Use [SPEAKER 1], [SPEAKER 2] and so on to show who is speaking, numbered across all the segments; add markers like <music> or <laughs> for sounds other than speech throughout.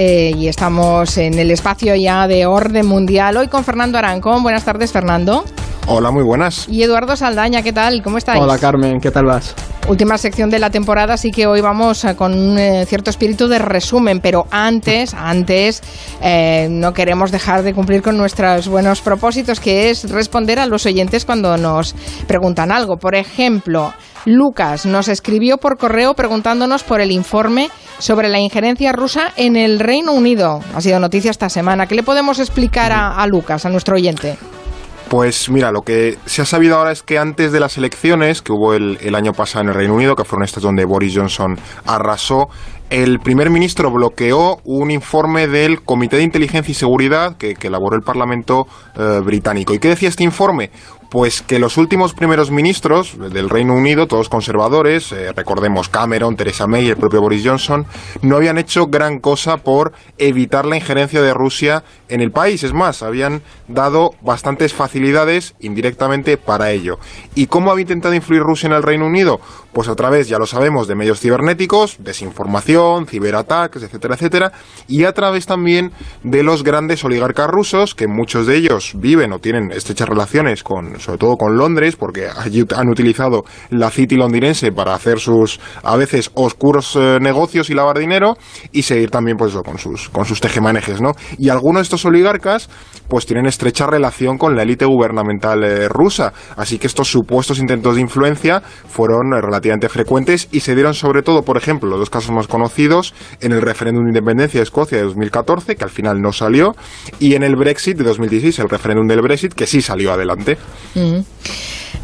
[SPEAKER 1] eh, y estamos en el espacio ya de orden mundial. Hoy con Fernando Arancón. Buenas tardes, Fernando.
[SPEAKER 2] Hola, muy buenas.
[SPEAKER 1] Y Eduardo Saldaña, ¿qué tal? ¿Cómo estáis?
[SPEAKER 3] Hola, Carmen, ¿qué tal vas?
[SPEAKER 1] Última sección de la temporada, así que hoy vamos eh, con un eh, cierto espíritu de resumen, pero antes, <laughs> antes, eh, no queremos dejar de cumplir con nuestros buenos propósitos, que es responder a los oyentes cuando nos preguntan algo. Por ejemplo, Lucas nos escribió por correo preguntándonos por el informe sobre la injerencia rusa en el Reino Unido. Ha sido noticia esta semana. ¿Qué le podemos explicar a, a Lucas, a nuestro oyente?
[SPEAKER 2] Pues mira, lo que se ha sabido ahora es que antes de las elecciones que hubo el, año pasado en el Reino Unido, que fueron estas donde Boris Johnson arrasó, el primer ministro bloqueó un informe del Comité de Inteligencia y Seguridad que, que elaboró el Parlamento eh, británico. ¿Y qué decía este informe? Pues que los últimos primeros ministros del Reino Unido, todos conservadores, eh, recordemos Cameron, Theresa May y el propio Boris Johnson, no habían hecho gran cosa por evitar la injerencia de Rusia en el país. Es más, habían dado bastantes facilidades indirectamente para ello. ¿Y cómo había intentado influir Rusia en el Reino Unido? Pues a través, ya lo sabemos, de medios cibernéticos, desinformación, ciberataques, etcétera, etcétera, y a través también de los grandes oligarcas rusos, que muchos de ellos viven o tienen estrechas relaciones con sobre todo con Londres, porque han utilizado la City londinense para hacer sus a veces oscuros eh, negocios y lavar dinero y seguir también pues eso, con sus con sus tejemanejes, ¿no? Y algunos de estos oligarcas pues tienen estrecha relación con la élite gubernamental eh, rusa, así que estos supuestos intentos de influencia fueron eh, relativamente frecuentes y se dieron sobre todo, por ejemplo, los dos casos más conocidos en el referéndum de independencia de Escocia de 2014, que al final no salió, y en el Brexit de 2016, el referéndum del Brexit, que sí salió adelante.
[SPEAKER 1] Mm.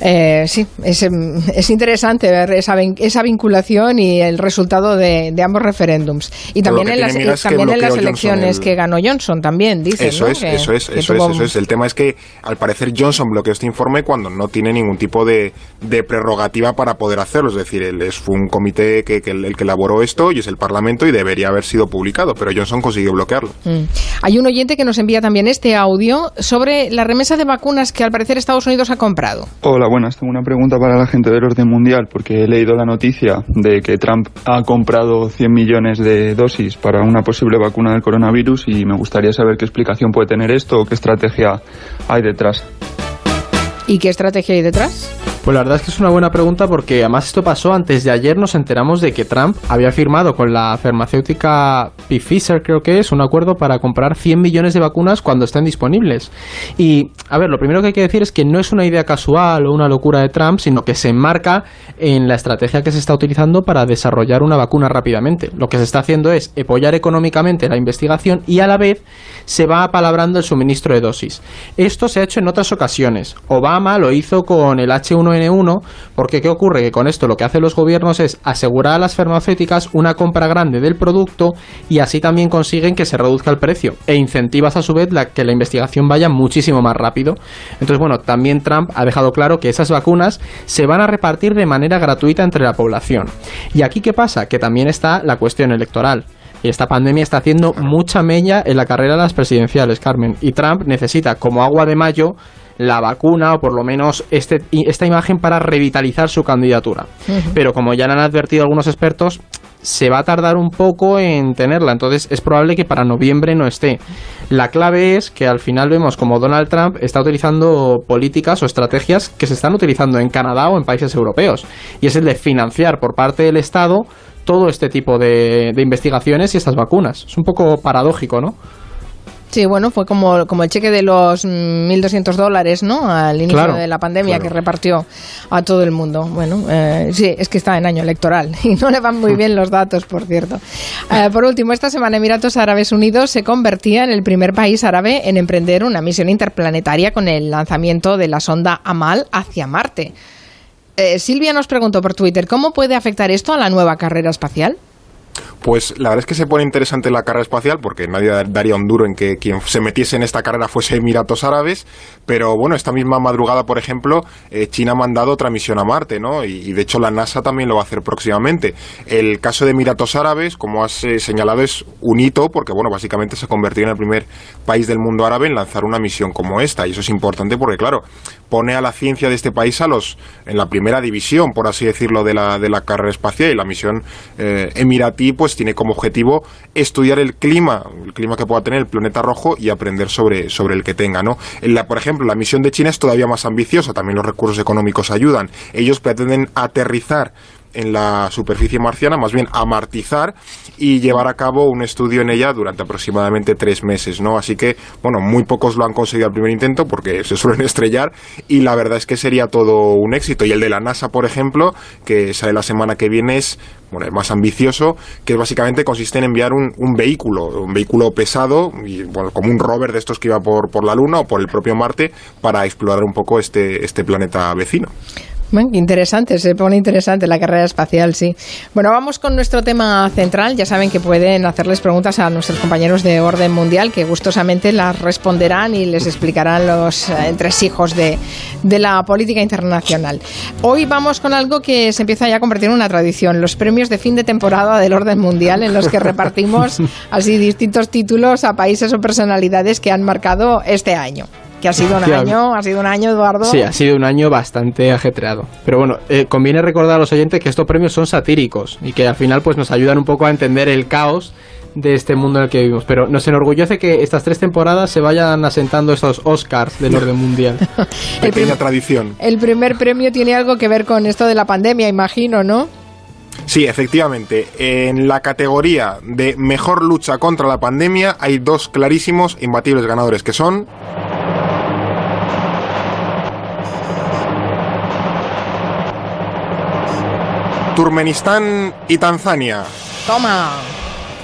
[SPEAKER 1] Eh, sí, es, es, interesante ver esa, esa, vinculación y el resultado de, de ambos referéndums. Y también en las, es también en las elecciones el... que ganó Johnson, también, dice.
[SPEAKER 2] Eso,
[SPEAKER 1] ¿no?
[SPEAKER 2] es,
[SPEAKER 1] que,
[SPEAKER 2] eso es, eso
[SPEAKER 1] tuvo...
[SPEAKER 2] es, eso es. El tema es que al parecer Johnson bloqueó este informe cuando no tiene ningún tipo de, de prerrogativa para poder hacerlo. Es decir, él es, fue un comité que, que el, el, que elaboró esto y es el Parlamento y debería haber sido publicado, pero Johnson consiguió bloquearlo.
[SPEAKER 1] Mm. Hay un oyente que nos envía también este audio sobre la remesa de vacunas que al parecer Estados Unidos ha comprado.
[SPEAKER 4] Hola, buenas. Tengo una pregunta para la gente del orden mundial, porque he leído la noticia de que Trump ha comprado 100 millones de dosis para una posible vacuna del coronavirus y me gustaría saber qué explicación puede tener esto o qué estrategia hay detrás.
[SPEAKER 1] ¿Y qué estrategia hay detrás?
[SPEAKER 3] Pues la verdad es que es una buena pregunta porque además esto pasó antes de ayer nos enteramos de que Trump había firmado con la farmacéutica Pfizer creo que es un acuerdo para comprar 100 millones de vacunas cuando estén disponibles. Y a ver, lo primero que hay que decir es que no es una idea casual o una locura de Trump, sino que se enmarca en la estrategia que se está utilizando para desarrollar una vacuna rápidamente. Lo que se está haciendo es apoyar económicamente la investigación y a la vez se va apalabrando el suministro de dosis. Esto se ha hecho en otras ocasiones. Obama lo hizo con el H1 N1, porque ¿qué ocurre? Que con esto lo que hacen los gobiernos es asegurar a las farmacéuticas una compra grande del producto y así también consiguen que se reduzca el precio e incentivas a su vez la, que la investigación vaya muchísimo más rápido. Entonces, bueno, también Trump ha dejado claro que esas vacunas se van a repartir de manera gratuita entre la población. Y aquí, ¿qué pasa? Que también está la cuestión electoral. Y esta pandemia está haciendo mucha meña en la carrera de las presidenciales, Carmen. Y Trump necesita, como agua de mayo, la vacuna o por lo menos este, esta imagen para revitalizar su candidatura. Uh -huh. Pero como ya han advertido algunos expertos, se va a tardar un poco en tenerla, entonces es probable que para noviembre no esté. La clave es que al final vemos como Donald Trump está utilizando políticas o estrategias que se están utilizando en Canadá o en países europeos, y es el de financiar por parte del Estado todo este tipo de, de investigaciones y estas vacunas. Es un poco paradójico, ¿no?
[SPEAKER 1] Sí, bueno, fue como, como el cheque de los 1.200 dólares, ¿no? Al inicio claro, de la pandemia claro. que repartió a todo el mundo. Bueno, eh, sí, es que está en año electoral <laughs> y no le van muy <laughs> bien los datos, por cierto. Eh, por último, esta semana Emiratos Árabes Unidos se convertía en el primer país árabe en emprender una misión interplanetaria con el lanzamiento de la sonda Amal hacia Marte. Eh, Silvia nos preguntó por Twitter, ¿cómo puede afectar esto a la nueva carrera espacial?
[SPEAKER 2] Pues la verdad es que se pone interesante la carrera espacial porque nadie daría un duro en que quien se metiese en esta carrera fuese Emiratos Árabes, pero bueno, esta misma madrugada, por ejemplo, eh, China ha mandado otra misión a Marte, ¿no? Y, de hecho la NASA también lo va a hacer próximamente. El caso de Emiratos Árabes, como has eh, señalado, es un hito porque, bueno, básicamente se ha convertido en el primer país del mundo árabe en lanzar una misión como esta y eso es importante porque, claro, pone a la ciencia de este país a los en la primera división, por así decirlo, de la, de la carrera espacial y la misión eh, emiratí pues tiene como objetivo estudiar el clima, el clima que pueda tener el planeta rojo y aprender sobre, sobre el que tenga, ¿no? la, por ejemplo, la misión de China es todavía más ambiciosa, también los recursos económicos ayudan. Ellos pretenden aterrizar en la superficie marciana, más bien amartizar y llevar a cabo un estudio en ella durante aproximadamente tres meses, ¿no? Así que, bueno, muy pocos lo han conseguido al primer intento porque <laughs> se suelen estrellar y la verdad es que sería todo un éxito. Y el de la NASA, por ejemplo, que sale la semana que viene, es bueno, el más ambicioso, que básicamente consiste en enviar un, un vehículo, un vehículo pesado, y, bueno, como un rover de estos que iba por, por la Luna o por el propio Marte, para explorar un poco este, este planeta vecino
[SPEAKER 1] interesante, se pone interesante la carrera espacial, sí. Bueno, vamos con nuestro tema central. Ya saben que pueden hacerles preguntas a nuestros compañeros de orden mundial, que gustosamente las responderán y les explicarán los eh, entresijos de, de la política internacional. Hoy vamos con algo que se empieza ya a convertir en una tradición, los premios de fin de temporada del orden mundial, en los que repartimos <laughs> así distintos títulos a países o personalidades que han marcado este año que ha sido un <laughs> año, ha sido un año, Eduardo.
[SPEAKER 3] Sí, ha sido un año bastante ajetreado. Pero bueno, eh, conviene recordar a los oyentes que estos premios son satíricos y que al final pues nos ayudan un poco a entender el caos de este mundo en el que vivimos. Pero nos enorgullece que estas tres temporadas se vayan asentando estos Oscars del orden mundial. <laughs>
[SPEAKER 2] Pequeña tradición.
[SPEAKER 1] El primer premio tiene algo que ver con esto de la pandemia, imagino, ¿no?
[SPEAKER 2] Sí, efectivamente. En la categoría de mejor lucha contra la pandemia hay dos clarísimos, imbatibles ganadores que son Turmenistán y Tanzania.
[SPEAKER 1] Toma.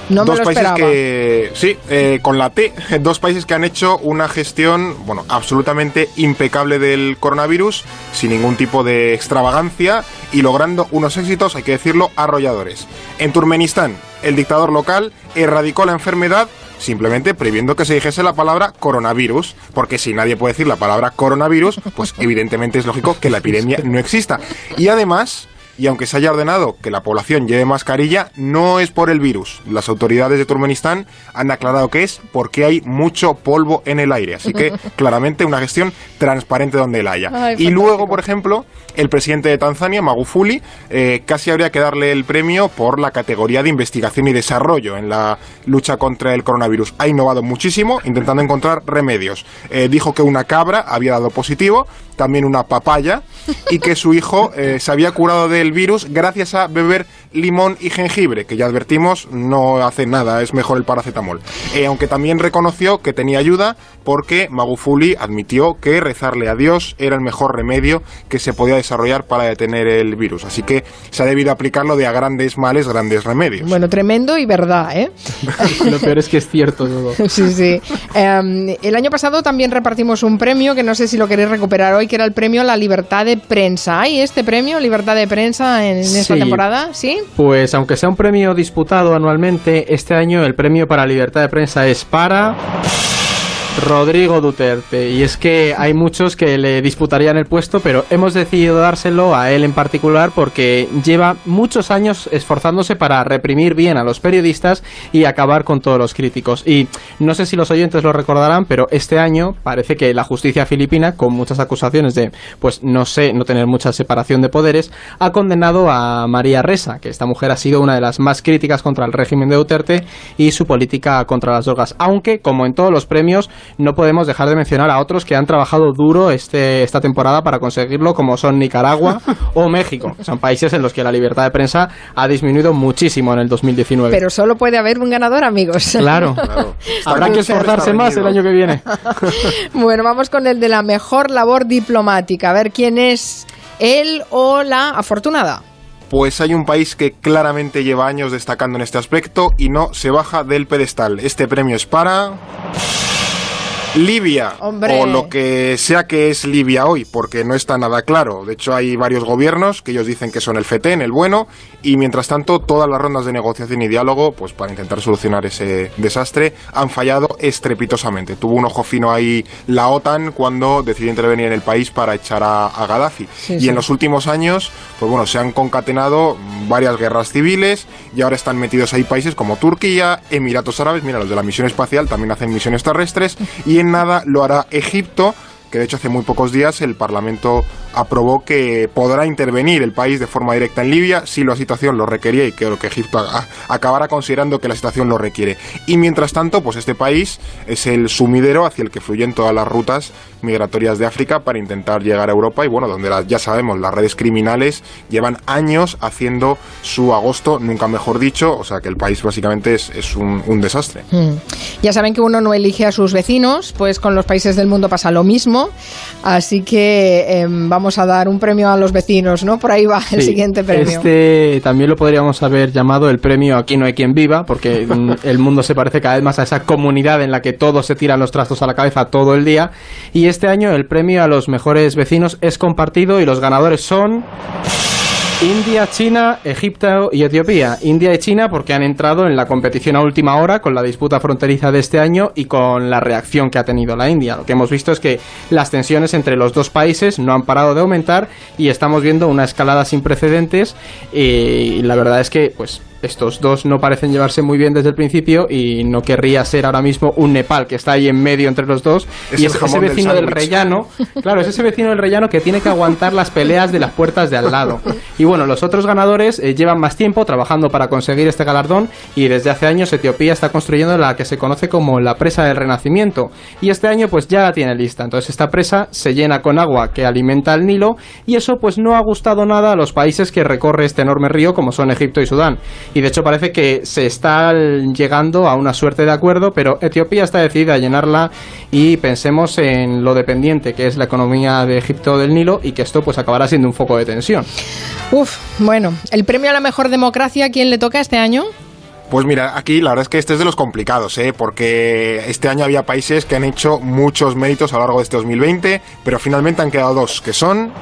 [SPEAKER 1] No
[SPEAKER 2] dos
[SPEAKER 1] me lo
[SPEAKER 2] países
[SPEAKER 1] esperaba.
[SPEAKER 2] que sí eh, con la T <laughs> dos países que han hecho una gestión bueno absolutamente impecable del coronavirus sin ningún tipo de extravagancia y logrando unos éxitos hay que decirlo arrolladores en Turmenistán el dictador local erradicó la enfermedad simplemente previendo que se dijese la palabra coronavirus, porque si nadie puede decir la palabra coronavirus, pues evidentemente es lógico que la epidemia no exista. Y además, y aunque se haya ordenado que la población lleve mascarilla, no es por el virus. Las autoridades de Turkmenistán han aclarado que es porque hay mucho polvo en el aire. Así que <laughs> claramente una gestión transparente donde la haya.
[SPEAKER 1] Ay,
[SPEAKER 2] y luego, por ejemplo, el presidente de Tanzania, Magufuli, eh, casi habría que darle el premio por la categoría de investigación y desarrollo en la lucha contra el coronavirus. Ha innovado muchísimo intentando encontrar remedios. Eh, dijo que una cabra había dado positivo, también una papaya, y que su hijo eh, se había curado del virus gracias a beber limón y jengibre, que ya advertimos no hace nada, es mejor el paracetamol. Eh, aunque también reconoció que tenía ayuda porque Magufuli admitió que rezarle a Dios era el mejor remedio que se podía desarrollar para detener el virus. Así que se ha debido aplicarlo de a grandes males, grandes remedios.
[SPEAKER 1] Bueno, tremendo y verdad, ¿eh? <laughs>
[SPEAKER 3] Lo peor es que es cierto todo. <laughs>
[SPEAKER 1] Sí, sí. Eh, el año pasado también repartimos un premio que no sé si lo queréis recuperar hoy, que era el premio a la libertad de prensa. ¿Hay este premio, libertad de prensa, en esta
[SPEAKER 3] Sí.
[SPEAKER 1] temporada? ¿Sí?
[SPEAKER 3] Pues aunque sea un premio disputado anualmente, este año el premio para libertad de prensa es para Rodrigo Duterte. Y es que hay muchos que le disputarían el puesto, pero hemos decidido dárselo a él en particular porque lleva muchos años esforzándose para reprimir bien a los periodistas y acabar con todos los críticos. Y no sé si los oyentes lo recordarán, pero este año parece que la justicia filipina, con muchas acusaciones de, pues no sé, no tener mucha separación de poderes, ha condenado a María Ressa, que esta mujer ha sido una de las más críticas contra el régimen de Duterte y su política contra las drogas. Aunque, como en todos los premios, no podemos dejar de mencionar a otros que han trabajado duro este, esta temporada para conseguirlo, como son Nicaragua <laughs> o México. que Son países en los que la libertad de prensa ha disminuido muchísimo en el 2019.
[SPEAKER 1] Pero solo puede haber un ganador, amigos.
[SPEAKER 3] Claro. <laughs>
[SPEAKER 2] Claro.
[SPEAKER 3] Habrá que esforzarse más el año que viene.
[SPEAKER 1] Bueno, vamos con el de la mejor labor diplomática. A ver quién es él o la afortunada.
[SPEAKER 2] Pues hay un país que claramente lleva años destacando en este aspecto y no se baja del pedestal. Este premio es para... Libia,
[SPEAKER 1] Hombre.
[SPEAKER 2] o lo que sea que es Libia hoy, porque no está nada claro. De hecho, hay varios gobiernos que ellos dicen que son el FETEN, el bueno, y mientras tanto, todas las rondas de negociación y diálogo, pues para intentar solucionar ese desastre, han fallado estrepitosamente. Tuvo un ojo fino ahí la OTAN cuando decidió intervenir en el país para echar a, a Gaddafi.
[SPEAKER 1] Sí,
[SPEAKER 2] y
[SPEAKER 1] sí.
[SPEAKER 2] en los últimos años, pues bueno, se han concatenado varias guerras civiles y ahora están metidos ahí países como Turquía, Emiratos Árabes, mira, los de la misión espacial también hacen misiones terrestres <laughs> y en nada lo hará Egipto que de hecho hace muy pocos días el Parlamento aprobó que podrá intervenir el país de forma directa en Libia si la situación lo requería y creo que Egipto acabará considerando que la situación lo requiere. Y mientras tanto, pues este país es el sumidero hacia el que fluyen todas las rutas migratorias de África para intentar llegar a Europa y bueno, donde ya sabemos, las redes criminales llevan años haciendo su agosto, nunca mejor dicho, o sea que el país básicamente es, un, desastre. Hmm.
[SPEAKER 1] Ya saben que uno no elige a sus vecinos, pues con los países del mundo pasa lo mismo, así que em, vamos a dar un premio a los vecinos, ¿no? Por ahí va el siguiente premio.
[SPEAKER 3] Este también lo podríamos haber llamado el premio Aquí no hay quien viva, porque <laughs> el mundo se parece cada vez más a esa comunidad en la que todos se tiran los trastos a la cabeza todo el día y este año el premio a los mejores vecinos es compartido y los ganadores son... India, China, Egipto y Etiopía. India y China porque han entrado en la competición a última hora con la disputa fronteriza de este año y con la reacción que ha tenido la India. Lo que hemos visto es que las tensiones entre los dos países no han parado de aumentar y estamos viendo una escalada sin precedentes y la verdad es que pues estos dos no parecen llevarse muy bien desde el principio y no querría ser ahora mismo un Nepal que está ahí en medio entre los dos y es ese vecino del, rellano, <laughs> claro, es ese vecino del rellano que tiene que aguantar las peleas de las puertas de al lado. Y bueno, los otros ganadores eh, llevan más tiempo trabajando para conseguir este galardón y desde hace años Etiopía está construyendo la que se conoce como la presa del Renacimiento y este año pues ya la tiene lista. Entonces esta presa se llena con agua que alimenta el Nilo y eso pues no ha gustado nada a los países que recorre este enorme río como son Egipto y Sudán y de hecho parece que se está llegando a una suerte de acuerdo, pero Etiopía está decidida a llenarla y pensemos en lo dependiente que es la economía de Egipto del Nilo y que esto pues acabará siendo un foco de tensión.
[SPEAKER 1] Uf, bueno, el premio a la mejor democracia, ¿a quién le toca este año?
[SPEAKER 2] Pues mira, aquí la verdad es que este es de los complicados, ¿eh? porque este año había países que han hecho muchos méritos a lo largo de este 2020, pero finalmente han quedado dos, que son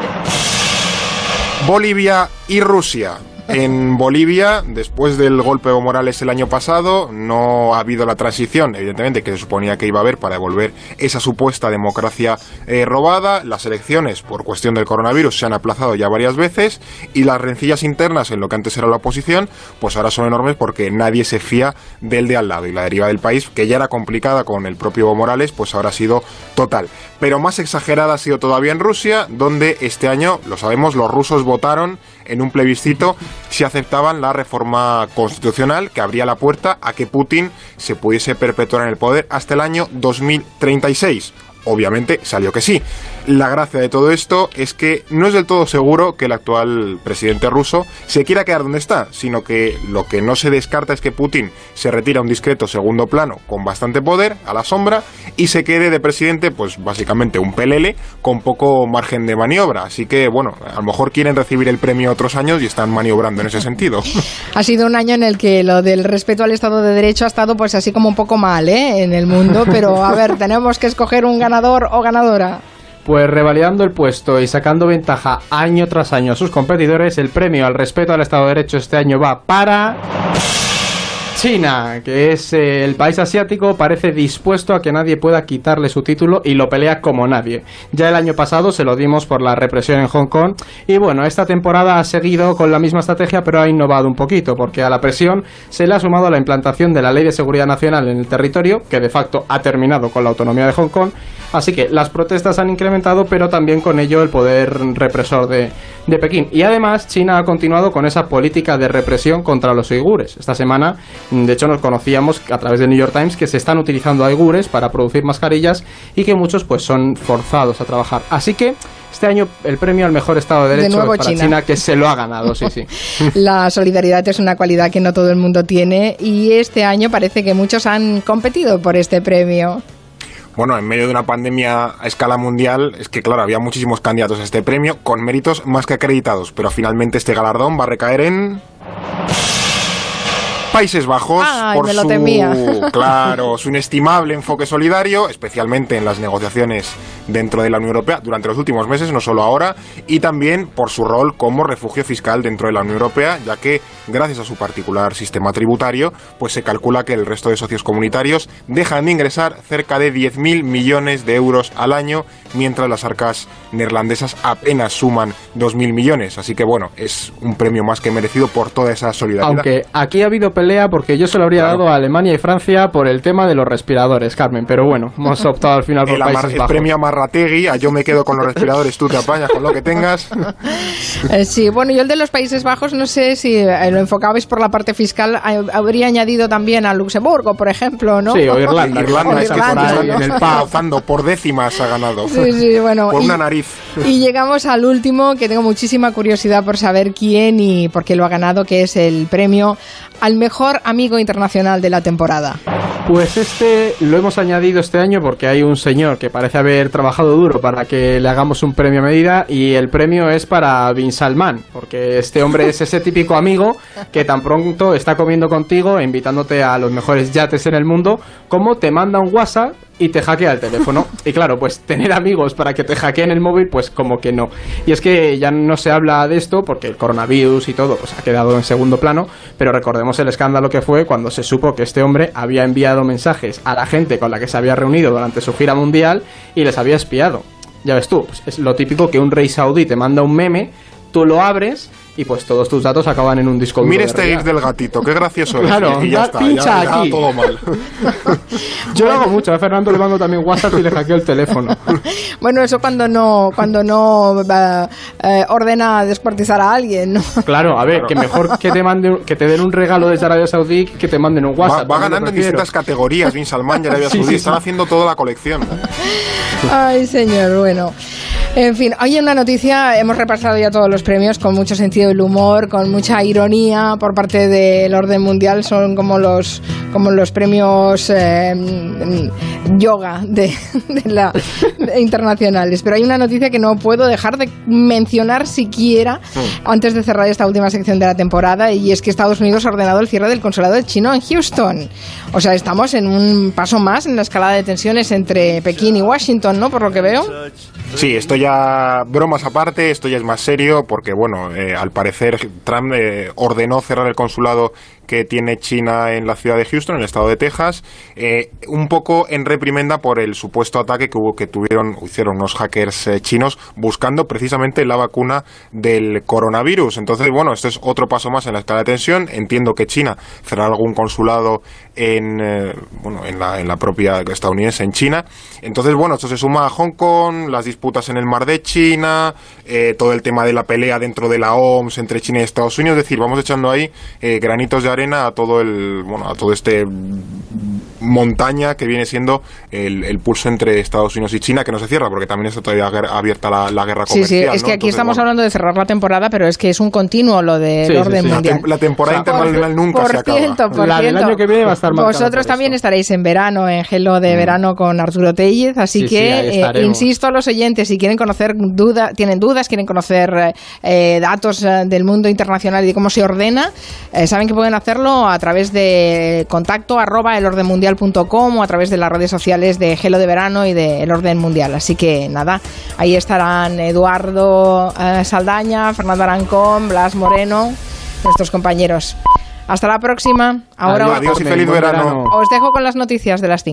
[SPEAKER 2] Bolivia y Rusia. En Bolivia, después del golpe de Morales el año pasado, no ha habido la transición, evidentemente, que se suponía que iba a haber para devolver esa supuesta democracia eh, robada. Las elecciones, por cuestión del coronavirus, se han aplazado ya varias veces y las rencillas internas en lo que antes era la oposición, pues ahora son enormes porque nadie se fía del de al lado. Y la deriva del país, que ya era complicada con el propio Evo Morales, pues ahora ha sido total. Pero más exagerada ha sido todavía en Rusia, donde este año, lo sabemos, los rusos votaron en un plebiscito si aceptaban la reforma constitucional que abría la puerta a que Putin se pudiese perpetuar en el poder hasta el año 2036. Obviamente salió que sí. La gracia de todo esto es que no es del todo seguro que el actual presidente ruso se quiera quedar donde está, sino que lo que no se descarta es que Putin se retire a un discreto segundo plano con bastante poder, a la sombra, y se quede de presidente, pues básicamente un pelele con poco margen de maniobra. Así que, bueno, a lo mejor quieren recibir el premio otros años y están maniobrando en ese sentido. <laughs>
[SPEAKER 1] Ha sido un año en el que lo del respeto al Estado de Derecho ha estado pues así como un poco mal ¿eh? en el mundo, pero a ver, tenemos que escoger un ganador o ganadora.
[SPEAKER 3] Pues revalidando el puesto y sacando ventaja año tras año a sus competidores, el premio al respeto al Estado de Derecho este año va para... China, que es eh, el país asiático, parece dispuesto a que nadie pueda quitarle su título y lo pelea como nadie. Ya el año pasado se lo dimos por la represión en Hong Kong y bueno, esta temporada ha seguido con la misma estrategia pero ha innovado un poquito porque a la presión se le ha sumado la implantación de la Ley de Seguridad Nacional en el territorio, que de facto ha terminado con la autonomía de Hong Kong. Así que las protestas han incrementado, pero también con ello el poder represor de, de Pekín. Y además, China ha continuado con esa política de represión contra los uigures. Esta semana de hecho, nos conocíamos a través del New York Times que se están utilizando aigures para producir mascarillas y que muchos pues son forzados a trabajar. Así que este año el premio al mejor Estado de Derecho para China. que se lo ha ganado, sí, sí. <laughs>
[SPEAKER 1] La solidaridad es una cualidad que no todo el mundo tiene y este año parece que muchos han competido por este premio.
[SPEAKER 2] Bueno, en medio de una pandemia a escala mundial, es que claro, había muchísimos candidatos a este premio con méritos más que acreditados, pero finalmente este galardón va a recaer en... Países Bajos
[SPEAKER 1] por su, <laughs> <laughs>
[SPEAKER 2] claro, su inestimable enfoque solidario, especialmente en las negociaciones dentro de la Unión Europea durante los últimos meses, no solo ahora, y también por su rol como refugio fiscal dentro de la Unión Europea, ya que gracias a su particular sistema tributario, pues se calcula que el resto de socios comunitarios dejan de ingresar cerca de 10.000 millones de euros al año, mientras las arcas neerlandesas apenas suman 2.000 millones. Así que bueno, es un premio más que merecido por toda esa solidaridad.
[SPEAKER 3] Aunque aquí ha habido pelea porque yo se lo habría dado a Alemania y Francia por el tema de los respiradores, Carmen. Pero bueno, hemos <laughs> optado al final por
[SPEAKER 2] el,
[SPEAKER 3] Países
[SPEAKER 2] el premio a Marrategui, a yo me quedo con los respiradores, tú te apañas con lo que tengas. <laughs>
[SPEAKER 1] Eh, sí, bueno, yo el de los Países Bajos no sé si eh, lo enfocabais por la parte fiscal, habría añadido también a Luxemburgo, por ejemplo, ¿no?
[SPEAKER 3] Sí, o Irlanda. <laughs>
[SPEAKER 2] Irlanda, es que en el pauzando por décimas ha ganado.
[SPEAKER 1] Sí, sí, bueno.
[SPEAKER 2] Por una nariz.
[SPEAKER 1] Y llegamos al último, que tengo muchísima curiosidad por saber quién y por qué lo ha ganado, que es el premio al mejor amigo internacional de la temporada.
[SPEAKER 3] Pues este lo hemos añadido este año porque hay un señor que parece haber trabajado duro para que le hagamos un premio a medida y el premio es para Bin Salman, porque este hombre es ese típico amigo que tan pronto está comiendo contigo invitándote a los mejores yates en el mundo, como te manda un WhatsApp y te hackea el teléfono. <laughs> Y claro, pues tener amigos para que te hackeen el móvil, pues como que no. Y es que ya no se habla de esto porque el coronavirus y todo pues ha quedado en segundo plano, pero recordemos el escándalo que fue cuando se supo que este hombre había enviado mensajes a la gente con la que se había reunido durante su gira mundial y les había espiado. Ya ves tú, pues es lo típico que un rey saudí te manda un meme, tú lo abres y pues todos tus datos acaban en un disco duro.
[SPEAKER 2] Mira este gif del gatito, qué gracioso <laughs>
[SPEAKER 3] claro,
[SPEAKER 2] Y ya está, pincha aquí. todo mal. <laughs>
[SPEAKER 3] Yo lo hago mucho, a Fernando le mando también WhatsApp y le hackeo el teléfono. <laughs>
[SPEAKER 1] bueno, eso cuando no cuando no eh, ordena descuartizar a alguien, ¿no?
[SPEAKER 3] Claro, a ver, que mejor que te mande que te den un regalo desde Arabia Saudí que te manden un WhatsApp.
[SPEAKER 2] Va, ganando en distintas categorías, Bin Salman y Arabia Saudí, están haciendo toda la colección.
[SPEAKER 1] Ay, señor, bueno. En fin, hoy en una noticia hemos repasado ya todos los premios con mucho sentido del humor, con mucha ironía por parte del orden mundial. Son como los, como los premios eh, yoga de, <laughs> la, internacionales. Pero hay una noticia que no puedo dejar de mencionar siquiera mm. antes de cerrar esta última sección de la temporada y es que Estados Unidos ha ordenado el cierre del consulado chino en Houston. O sea, estamos en un paso más en la escalada de tensiones entre Pekín y Washington, ¿no? Por lo que veo.
[SPEAKER 2] Sí, esto ya, bromas aparte, esto ya es más serio porque, bueno, eh, al parecer Trump eh, ordenó cerrar el consulado que tiene China en la ciudad de Houston, en el estado de Texas, eh, un poco en reprimenda por el supuesto ataque que hubo que tuvieron hicieron unos hackers chinos buscando precisamente la vacuna del coronavirus. Entonces, bueno, este es otro paso más en la escala de tensión. Entiendo que China cerrará algún consulado en bueno, en la, en la propia estadounidense en China. Entonces, bueno, esto se suma a Hong Kong, las disputas en el mar de China, eh, todo el tema de la pelea dentro de la OMS entre China y Estados Unidos, es decir, vamos echando ahí eh, granitos de arena a todo el, bueno, a todo este montaña que viene siendo el, pulso entre Estados Unidos y China, que no se cierra, porque también está todavía abierta la, guerra comercial.
[SPEAKER 1] Sí, sí, es que aquí estamos hablando de cerrar la temporada, pero es que es un continuo lo del orden mundial.
[SPEAKER 2] La, temporada internacional nunca se acaba.
[SPEAKER 1] Por
[SPEAKER 3] la del año que viene va a estar
[SPEAKER 1] Vosotros también estaréis en verano, en Gelo de mm. verano con Arturo Tellez, así que eh, insisto a los oyentes, si quieren conocer duda, tienen dudas, quieren conocer eh, datos eh, del mundo internacional y de cómo se ordena, saben que pueden hacerlo a través de contacto arroba el orden mundial o a través de las redes sociales de Gelo de Verano y de El Orden Mundial. Así que nada, ahí estarán Eduardo eh, Saldaña, Fernando Arancón, Blas Moreno, nuestros compañeros. Hasta la próxima.
[SPEAKER 2] Ahora
[SPEAKER 1] Adiós,
[SPEAKER 2] y feliz verano.
[SPEAKER 1] Os dejo con las noticias de las 5.